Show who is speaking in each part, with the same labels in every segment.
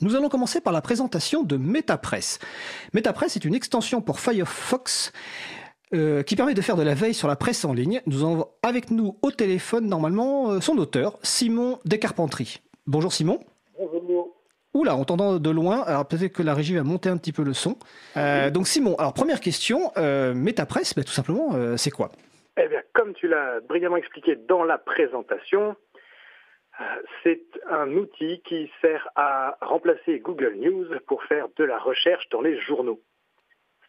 Speaker 1: Nous allons commencer par la présentation de MetaPress. MetaPress est une extension pour Firefox euh, qui permet de faire de la veille sur la presse en ligne. Nous avons avec nous au téléphone normalement euh, son auteur, Simon Descarpentries. Bonjour Simon.
Speaker 2: Bonjour.
Speaker 1: Oula, on t'entend de loin, alors peut-être que la régie va monter un petit peu le son. Euh, donc Simon, alors première question, MetaPress, bah, tout simplement, c'est quoi?
Speaker 2: Eh bien, comme tu l'as brillamment expliqué dans la présentation, c'est un outil qui sert à remplacer Google News pour faire de la recherche dans les journaux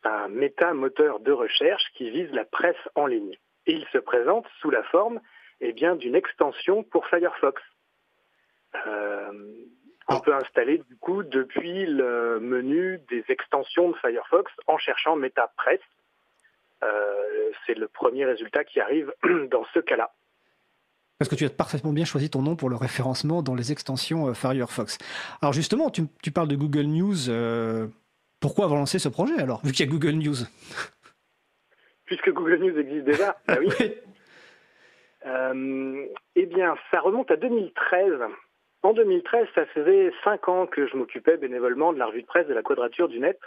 Speaker 2: un méta-moteur de recherche qui vise la presse en ligne. Et il se présente sous la forme eh bien, d'une extension pour Firefox. Euh, on ah. peut installer du coup depuis le menu des extensions de Firefox en cherchant MetaPress. Euh, c'est le premier résultat qui arrive dans ce cas-là.
Speaker 1: Parce que tu as parfaitement bien choisi ton nom pour le référencement dans les extensions euh, Firefox. Alors justement, tu, parles de Google News. Pourquoi avoir lancé ce projet alors, vu qu'il y a Google News?
Speaker 2: Puisque Google News existe déjà, bah oui. Euh, eh bien, ça remonte à 2013. En 2013, ça faisait cinq ans que je m'occupais bénévolement de la revue de presse de la Quadrature du Net.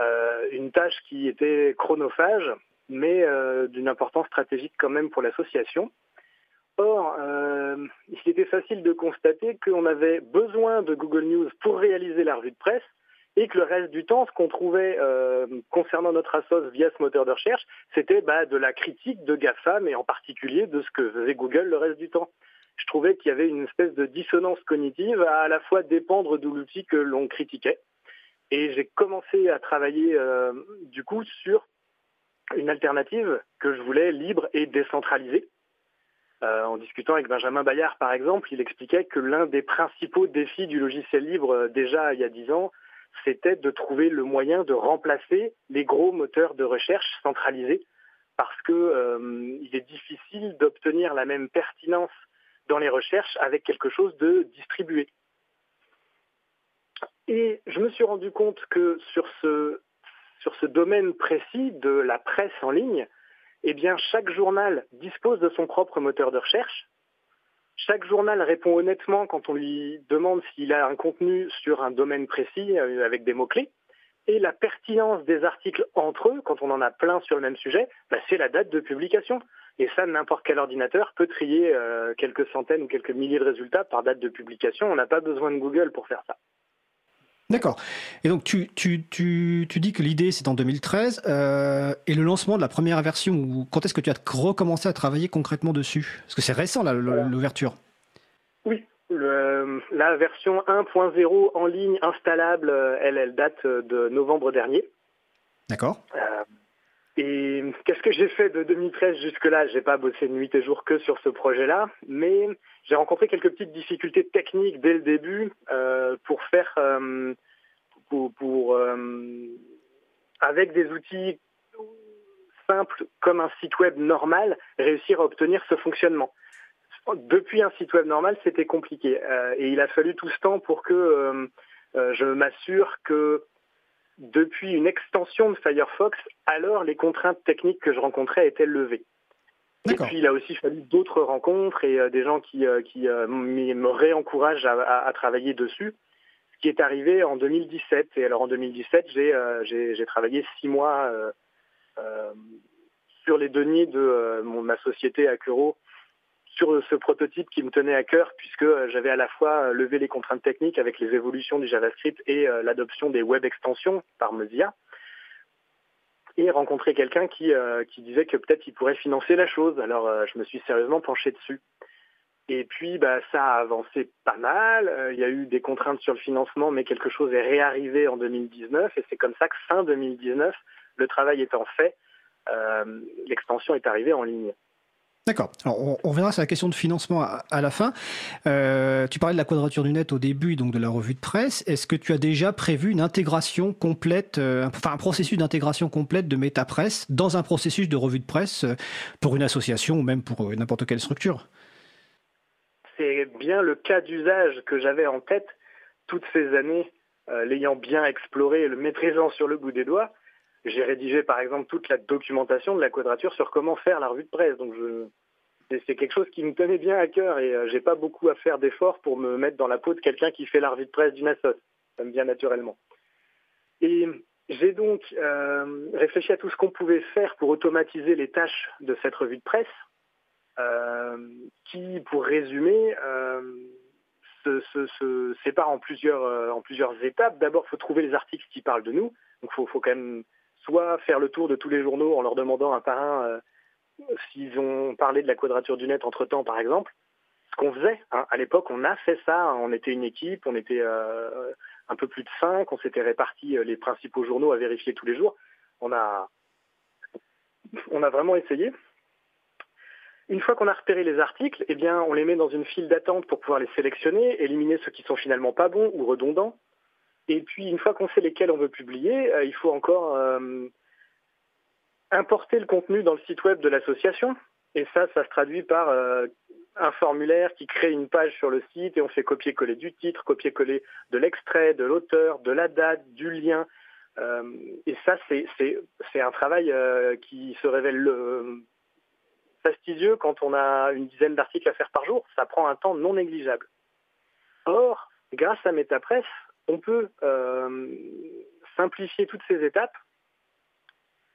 Speaker 2: Euh, une tâche qui était chronophage, mais euh, d'une importance stratégique quand même pour l'association. Or, il était facile de constater qu'on avait besoin de Google News pour réaliser la revue de presse, et que le reste du temps, ce qu'on trouvait euh, concernant notre assos via ce moteur de recherche, c'était bah, de la critique de GAFAM et en particulier de ce que faisait Google le reste du temps. Je trouvais qu'il y avait une espèce de dissonance cognitive à à la fois dépendre de l'outil que l'on critiquait. Et j'ai commencé à travailler euh, du coup sur une alternative que je voulais libre et décentralisée. Euh, en discutant avec Benjamin Bayard, par exemple, il expliquait que l'un des principaux défis du logiciel libre déjà il y a dix ans, c'était de trouver le moyen de remplacer les gros moteurs de recherche centralisés parce qu'il euh, est difficile d'obtenir la même pertinence dans les recherches avec quelque chose de distribué. Et je me suis rendu compte que sur ce, sur ce domaine précis de la presse en ligne, eh bien, chaque journal dispose de son propre moteur de recherche, chaque journal répond honnêtement quand on lui demande s'il a un contenu sur un domaine précis euh, avec des mots-clés. Et la pertinence des articles entre eux, quand on en a plein sur le même sujet, bah, c'est la date de publication. Et ça, n'importe quel ordinateur peut trier euh, quelques centaines ou quelques milliers de résultats par date de publication. On n'a pas besoin de Google pour faire ça.
Speaker 1: D'accord. Et donc tu, tu, tu, tu dis que l'idée c'est en 2013 euh, et le lancement de la première version, quand est-ce que tu as recommencé à travailler concrètement dessus? Parce que c'est récent l'ouverture.
Speaker 2: Oui, la version 1.0 en ligne installable, elle, elle date de novembre dernier.
Speaker 1: D'accord.
Speaker 2: Euh, et qu'est-ce que j'ai fait de 2013 jusque-là? J'ai pas bossé nuit et jour que sur ce projet-là, mais j'ai rencontré quelques petites difficultés techniques dès le début euh, pour faire, euh, pour, euh, avec des outils simples comme un site web normal, réussir à obtenir ce fonctionnement. Depuis un site web normal, c'était compliqué, et il a fallu tout ce temps pour que je m'assure que depuis une extension de Firefox, alors les contraintes techniques que je rencontrais étaient levées. Et puis il a aussi fallu d'autres rencontres et euh, des gens qui, euh, qui euh, me réencouragent à, travailler dessus, ce qui est arrivé en 2017. Et alors en 2017, j'ai travaillé six mois sur les deniers de ma société Acuro sur ce prototype qui me tenait à cœur puisque euh, j'avais à la fois euh, levé les contraintes techniques avec les évolutions du JavaScript et euh, l'adoption des web extensions par Mozilla et rencontré quelqu'un qui, qui disait que peut-être il pourrait financer la chose. Alors je me suis sérieusement penché dessus. Et puis bah, ça a avancé pas mal. Il y a eu des contraintes sur le financement, mais quelque chose est réarrivé en 2019 et c'est comme ça que fin 2019, le travail étant fait, l'extension est arrivée en ligne.
Speaker 1: D'accord. Alors, on, on, reviendra sur la question de financement à, la fin. Euh, tu parlais de la quadrature du net au début, donc de la revue de presse. Est-ce que tu as déjà prévu une intégration complète, euh, enfin un processus d'intégration complète de MetaPress dans un processus de revue de presse euh, pour une association ou même pour n'importe quelle structure?
Speaker 2: C'est bien le cas d'usage que j'avais en tête toutes ces années, l'ayant bien exploré et le maîtrisant sur le bout des doigts. J'ai rédigé par exemple toute la documentation de la quadrature sur comment faire la revue de presse. Donc c'est quelque chose qui me tenait bien à cœur et j'ai pas beaucoup à faire d'efforts pour me mettre dans la peau de quelqu'un qui fait la revue de presse d'une assoce. Ça me vient naturellement. Et j'ai donc réfléchi à tout ce qu'on pouvait faire pour automatiser les tâches de cette revue de presse, qui, pour résumer, se, sépare en plusieurs, euh, en plusieurs étapes. D'abord, il faut trouver les articles qui parlent de nous. Donc, il faut, quand même soit faire le tour de tous les journaux en leur demandant un par un euh, s'ils ont parlé de la quadrature du net entre-temps, par exemple. Ce qu'on faisait, hein. à l'époque, on a fait ça. On était une équipe, on était euh, un peu plus de cinq, on s'était répartis les principaux journaux à vérifier tous les jours. On a, vraiment essayé. Une fois qu'on a repéré les articles, eh bien, on les met dans une file d'attente pour pouvoir les sélectionner, éliminer ceux qui sont finalement pas bons ou redondants. Et puis, une fois qu'on sait lesquels on veut publier, euh, il faut encore euh, importer le contenu dans le site web de l'association. Et ça, ça se traduit par euh, un formulaire qui crée une page sur le site et on fait copier-coller du titre, copier-coller de l'extrait, de l'auteur, de la date, du lien. et ça, c'est un travail qui se révèle le, fastidieux quand on a une dizaine d'articles à faire par jour. Ça prend un temps non négligeable. Or, grâce à MetaPress, on peut euh, simplifier toutes ces étapes.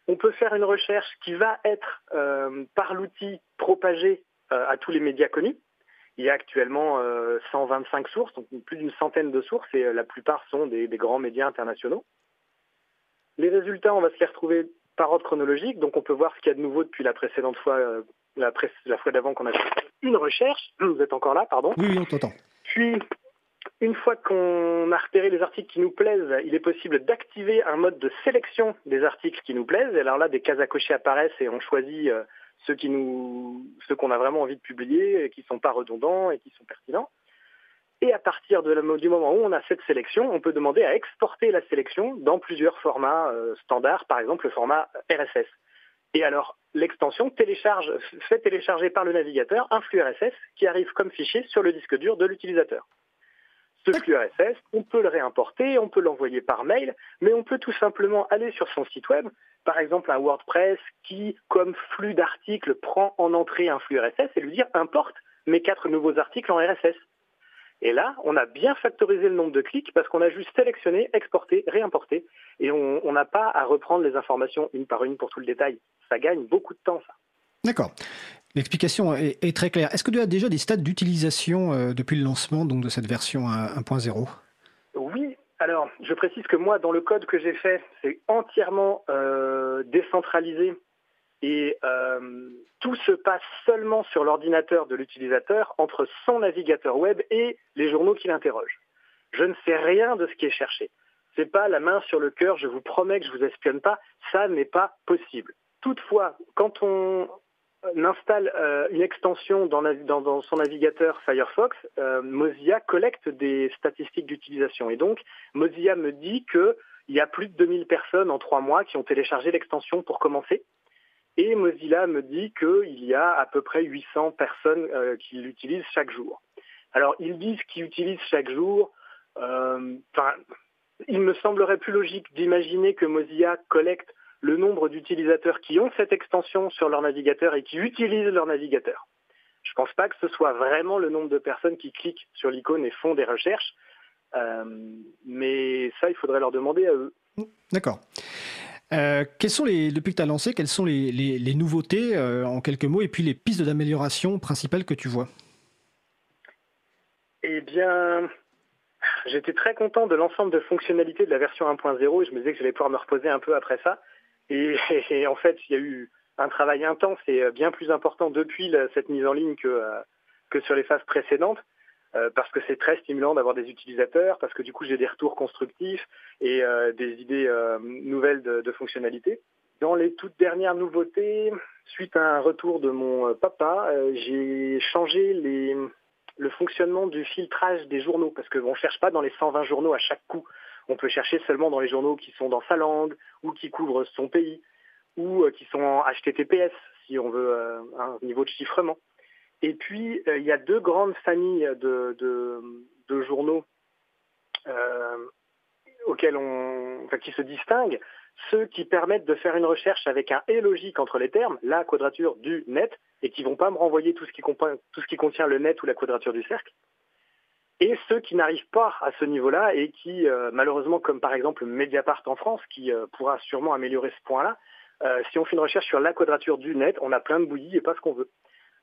Speaker 2: On peut faire une recherche qui va être euh, par l'outil propagée euh, à tous les médias connus. Il y a actuellement 125 sources, donc plus d'une centaine de sources, et la plupart sont des, des, grands médias internationaux. Les résultats, on va se les retrouver par ordre chronologique, donc on peut voir ce qu'il y a de nouveau depuis la précédente fois la, la fois d'avant qu'on a fait une recherche. Vous êtes encore là, pardon
Speaker 1: Oui, on t'entend.
Speaker 2: Puis, une fois qu'on a repéré les articles qui nous plaisent, il est possible d'activer un mode de sélection des articles qui nous plaisent. Et alors là, des cases à cocher apparaissent et on choisit euh, ceux qu'on a vraiment envie de publier, et qui ne sont pas redondants et qui sont pertinents. Et à partir du moment où on a cette sélection, on peut demander à exporter la sélection dans plusieurs formats euh, standards, par exemple le format RSS. Et alors, l'extension fait télécharger par le navigateur un flux RSS qui arrive comme fichier sur le disque dur de l'utilisateur. Ce flux RSS, on peut le réimporter, on peut l'envoyer par mail, mais on peut tout simplement aller sur son site web, par exemple un WordPress qui, comme flux d'articles, prend en entrée un flux RSS et lui dire importe mes quatre nouveaux articles en RSS. Et là, on a bien factorisé le nombre de clics parce qu'on a juste sélectionné, exporté, réimporté, et on n'a pas à reprendre les informations une par une pour tout le détail ça gagne beaucoup de temps, ça.
Speaker 1: D'accord. L'explication est, très claire. Est-ce que tu as déjà des stades d'utilisation euh, depuis le lancement donc, de cette version 1.0
Speaker 2: Oui. Alors, je précise que moi, dans le code que j'ai fait, c'est entièrement euh, décentralisé et euh, tout se passe seulement sur l'ordinateur de l'utilisateur entre son navigateur web et les journaux qui l'interrogent. Je ne sais rien de ce qui est cherché. C'est pas la main sur le cœur, je vous promets que je vous espionne pas, ça n'est pas possible. Toutefois, quand on installe euh, une extension dans, son navigateur Firefox, euh, Mozilla collecte des statistiques d'utilisation. Et donc, Mozilla me dit qu'il y a plus de 2000 personnes en trois mois qui ont téléchargé l'extension pour commencer. Et Mozilla me dit qu'il y a à peu près 800 personnes euh, qui l'utilisent chaque jour. Alors, ils disent qu'ils utilisent chaque jour. il me semblerait plus logique d'imaginer que Mozilla collecte le nombre d'utilisateurs qui ont cette extension sur leur navigateur et qui utilisent leur navigateur. Je ne pense pas que ce soit vraiment le nombre de personnes qui cliquent sur l'icône et font des recherches, euh, mais ça, il faudrait leur demander à eux.
Speaker 1: D'accord. Euh, sont les, depuis que tu as lancé, quelles sont les, nouveautés euh, en quelques mots et puis les pistes d'amélioration principales que tu vois?
Speaker 2: Eh bien, j'étais très content de l'ensemble de fonctionnalités de la version 1.0 et je me disais que j'allais pouvoir me reposer un peu après ça. Et, en fait, il y a eu un travail intense et euh, bien plus important depuis cette mise en ligne que, euh, sur les phases précédentes, euh, parce que c'est très stimulant d'avoir des utilisateurs, parce que du coup j'ai des retours constructifs et des idées nouvelles de, de fonctionnalités. Dans les toutes dernières nouveautés, suite à un retour de mon papa, j'ai changé le fonctionnement du filtrage des journaux, parce qu'on ne cherche pas dans les 120 journaux à chaque coup. On peut chercher seulement dans les journaux qui sont dans sa langue ou qui couvrent son pays ou euh, qui sont en HTTPS si on veut euh, un niveau de chiffrement. Et puis, euh, il y a deux grandes familles de, journaux auxquels on, qui se distinguent. Ceux qui permettent de faire une recherche avec un et logique entre les termes, la quadrature du net, et qui vont pas me renvoyer tout ce qui contient le net ou la quadrature du cercle. Et ceux qui n'arrivent pas à ce niveau-là et qui, euh, malheureusement, comme par exemple Mediapart en France, qui euh, pourra sûrement améliorer ce point-là, euh, si on fait une recherche sur la quadrature du net, on a plein de bouillies et pas ce qu'on veut.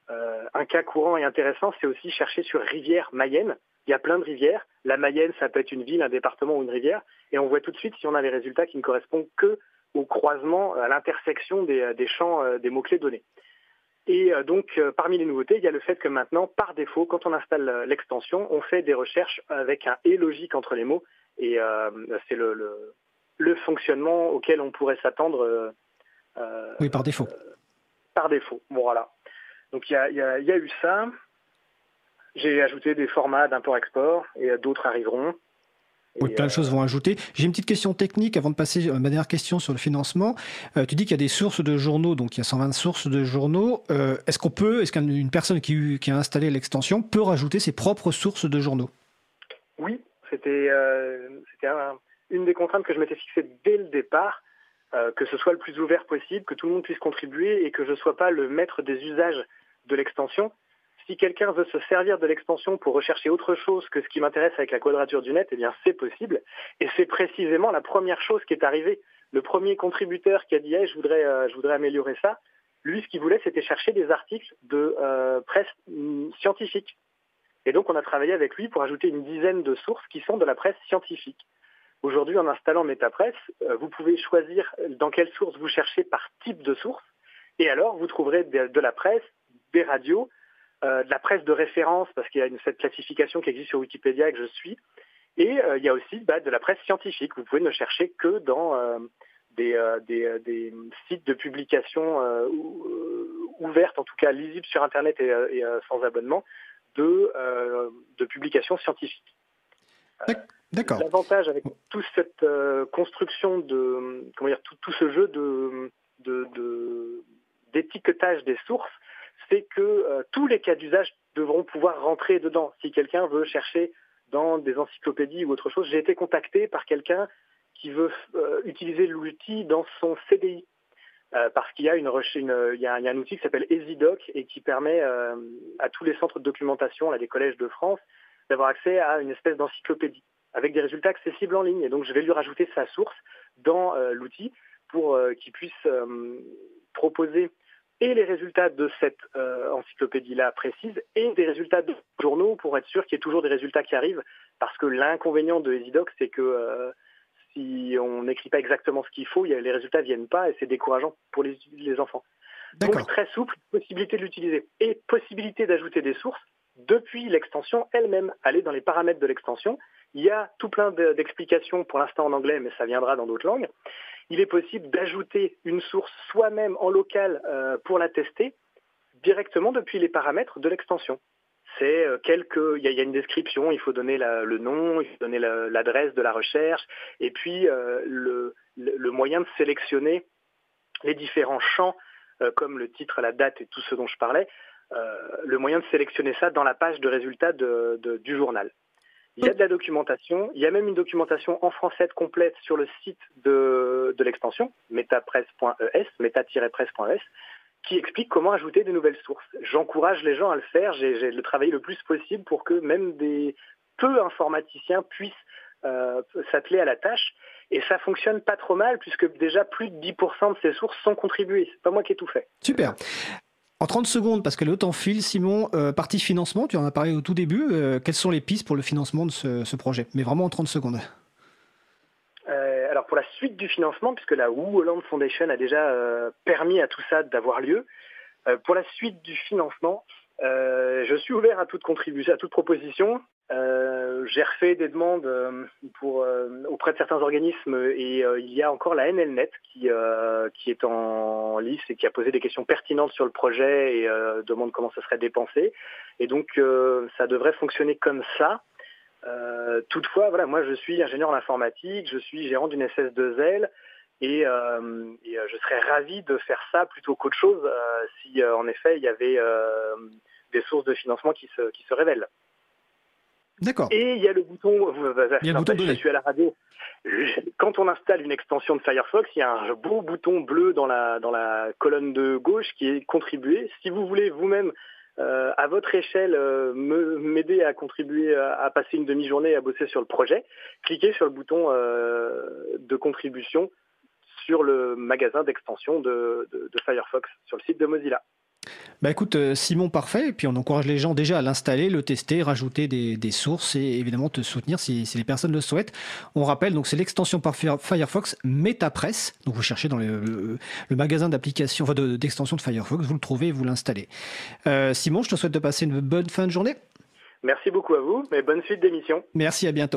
Speaker 2: un cas courant et intéressant, c'est aussi chercher sur rivière Mayenne. Il y a plein de rivières. La Mayenne, ça peut être une ville, un département ou une rivière. Et on voit tout de suite si on a les résultats qui ne correspondent que au croisement, à l'intersection des, des champs, des mots-clés donnés. Et euh, donc, euh, parmi les nouveautés, il y a le fait que maintenant, par défaut, quand on installe euh, l'extension, on fait des recherches avec un et logique entre les mots. Et c'est le, le, fonctionnement auquel on pourrait s'attendre.
Speaker 1: oui, par défaut.
Speaker 2: par défaut. Bon, voilà. Donc, il y a, y a, eu ça. J'ai ajouté des formats d'import-export et d'autres arriveront.
Speaker 1: Oui, plein de choses vont ajouter. J'ai une petite question technique avant de passer à ma dernière question sur le financement. Euh, tu dis qu'il y a des sources de journaux, donc il y a 120 sources de journaux. Euh, est-ce qu'on peut, est-ce qu'une personne qui, a installé l'extension peut rajouter ses propres sources de journaux?
Speaker 2: Oui, c'était euh, une des contraintes que je m'étais fixée dès le départ, que ce soit le plus ouvert possible, que tout le monde puisse contribuer et que je ne sois pas le maître des usages de l'extension si quelqu'un veut se servir de l'extension pour rechercher autre chose que ce qui m'intéresse avec la quadrature du net, eh bien c'est possible. Et c'est précisément la première chose qui est arrivée. Le premier contributeur qui a dit je voudrais, euh, je voudrais améliorer ça, lui ce qu'il voulait c'était chercher des articles de euh, presse mm, scientifique. Et donc on a travaillé avec lui pour ajouter une dizaine de sources qui sont de la presse scientifique. Aujourd'hui, en installant MetaPress, euh, vous pouvez choisir dans quelle source vous cherchez par type de source. Et alors, vous trouverez de la presse, des radios, de la presse de référence, parce qu'il y a une, cette classification qui existe sur Wikipédia et que je suis. Et euh, il y a aussi bah, de la presse scientifique. Vous pouvez ne chercher que dans euh, des, des, sites de publication ouvertes, en tout cas lisibles sur Internet et, sans abonnement, de, de publications scientifiques.
Speaker 1: D'accord.
Speaker 2: L'avantage avec toute cette construction de, comment dire, tout, tout ce jeu de, de, d'étiquetage des sources, c'est que euh, tous les cas d'usage devront pouvoir rentrer dedans. Si quelqu'un veut chercher dans des encyclopédies ou autre chose, j'ai été contacté par quelqu'un qui veut euh, utiliser l'outil dans son CDI. Euh, parce qu'il y a, y a, un outil qui s'appelle EasyDoc et qui permet à tous les centres de documentation, là, des collèges de France, d'avoir accès à une espèce d'encyclopédie avec des résultats accessibles en ligne. Et donc, je vais lui rajouter sa source dans l'outil pour qu'il puisse proposer et les résultats de cette euh, encyclopédie-là précise et des résultats de journaux pour être sûr qu'il y ait toujours des résultats qui arrivent. Parce que l'inconvénient de EasyDoc, c'est que euh, si on n'écrit pas exactement ce qu'il faut, les résultats viennent pas et c'est décourageant pour les, les enfants. Donc très souple, possibilité de l'utiliser et possibilité d'ajouter des sources depuis l'extension elle-même. Aller dans les paramètres de l'extension. Il y a tout plein d'explications pour l'instant en anglais, mais ça viendra dans d'autres langues il est possible d'ajouter une source soi-même en local euh, pour la tester directement depuis les paramètres de l'extension. C'est euh, il y, a une description, il faut donner le nom, il faut donner l'adresse de la recherche, et puis euh, le, moyen de sélectionner les différents champs, comme le titre, la date et tout ce dont je parlais, le moyen de sélectionner ça dans la page de résultats du journal. Il y a de la documentation, il y a même une documentation en français complète sur le site de, de l'extension, metapresse.es, meta-presse.es, qui explique comment ajouter de nouvelles sources. J'encourage les gens à le faire, j'ai le travailler le plus possible pour que même des peu informaticiens puissent euh, s'atteler à la tâche. Et ça fonctionne pas trop mal puisque déjà plus de 10% de ces sources sont contribuées. C'est pas moi qui ai tout fait.
Speaker 1: Super. En 30 secondes, parce que le temps file, Simon, euh, partie financement, tu en as parlé au tout début. Euh, quelles sont les pistes pour le financement de ce, projet? Mais vraiment en 30 secondes.
Speaker 2: Euh, alors pour la suite du financement, puisque la Wu Holland Foundation a déjà permis à tout ça d'avoir lieu, pour la suite du financement, je suis ouvert à toute contribution, à toute proposition. Euh, j'ai refait des demandes euh, euh, auprès de certains organismes et il y a encore la NLNet qui, est en lice et qui a posé des questions pertinentes sur le projet et demande comment ça serait dépensé. Et donc ça devrait fonctionner comme ça. toutefois, voilà, moi je suis ingénieur en informatique, je suis gérant d'une SS2L et, je serais ravi de faire ça plutôt qu'autre chose si en effet il y avait des sources de financement qui se révèlent.
Speaker 1: D'accord.
Speaker 2: Et il y a le bouton.
Speaker 1: Il y a le bouton
Speaker 2: Je suis à la radio. Quand on installe une extension de Firefox, il y a un beau bouton bleu dans la, dans la colonne de gauche qui est contribuer. Si vous voulez vous-même, euh, à votre échelle, euh, m'aider à contribuer à, passer une demi-journée à bosser sur le projet, cliquez sur le bouton euh, de contribution sur le magasin d'extension de, de Firefox sur le site de Mozilla.
Speaker 1: Bah écoute, euh, Simon, parfait. Et puis on encourage les gens déjà à l'installer, le tester, rajouter des, sources et évidemment te soutenir si, les personnes le souhaitent. On rappelle, donc c'est l'extension par Firefox MetaPress. Donc vous cherchez dans le, magasin d'applications, enfin d'extension de, Firefox, vous le trouvez et vous l'installez. Euh, Simon, je te souhaite de passer une bonne fin de journée.
Speaker 2: Merci beaucoup à vous et bonne suite d'émission.
Speaker 1: Merci, à bientôt.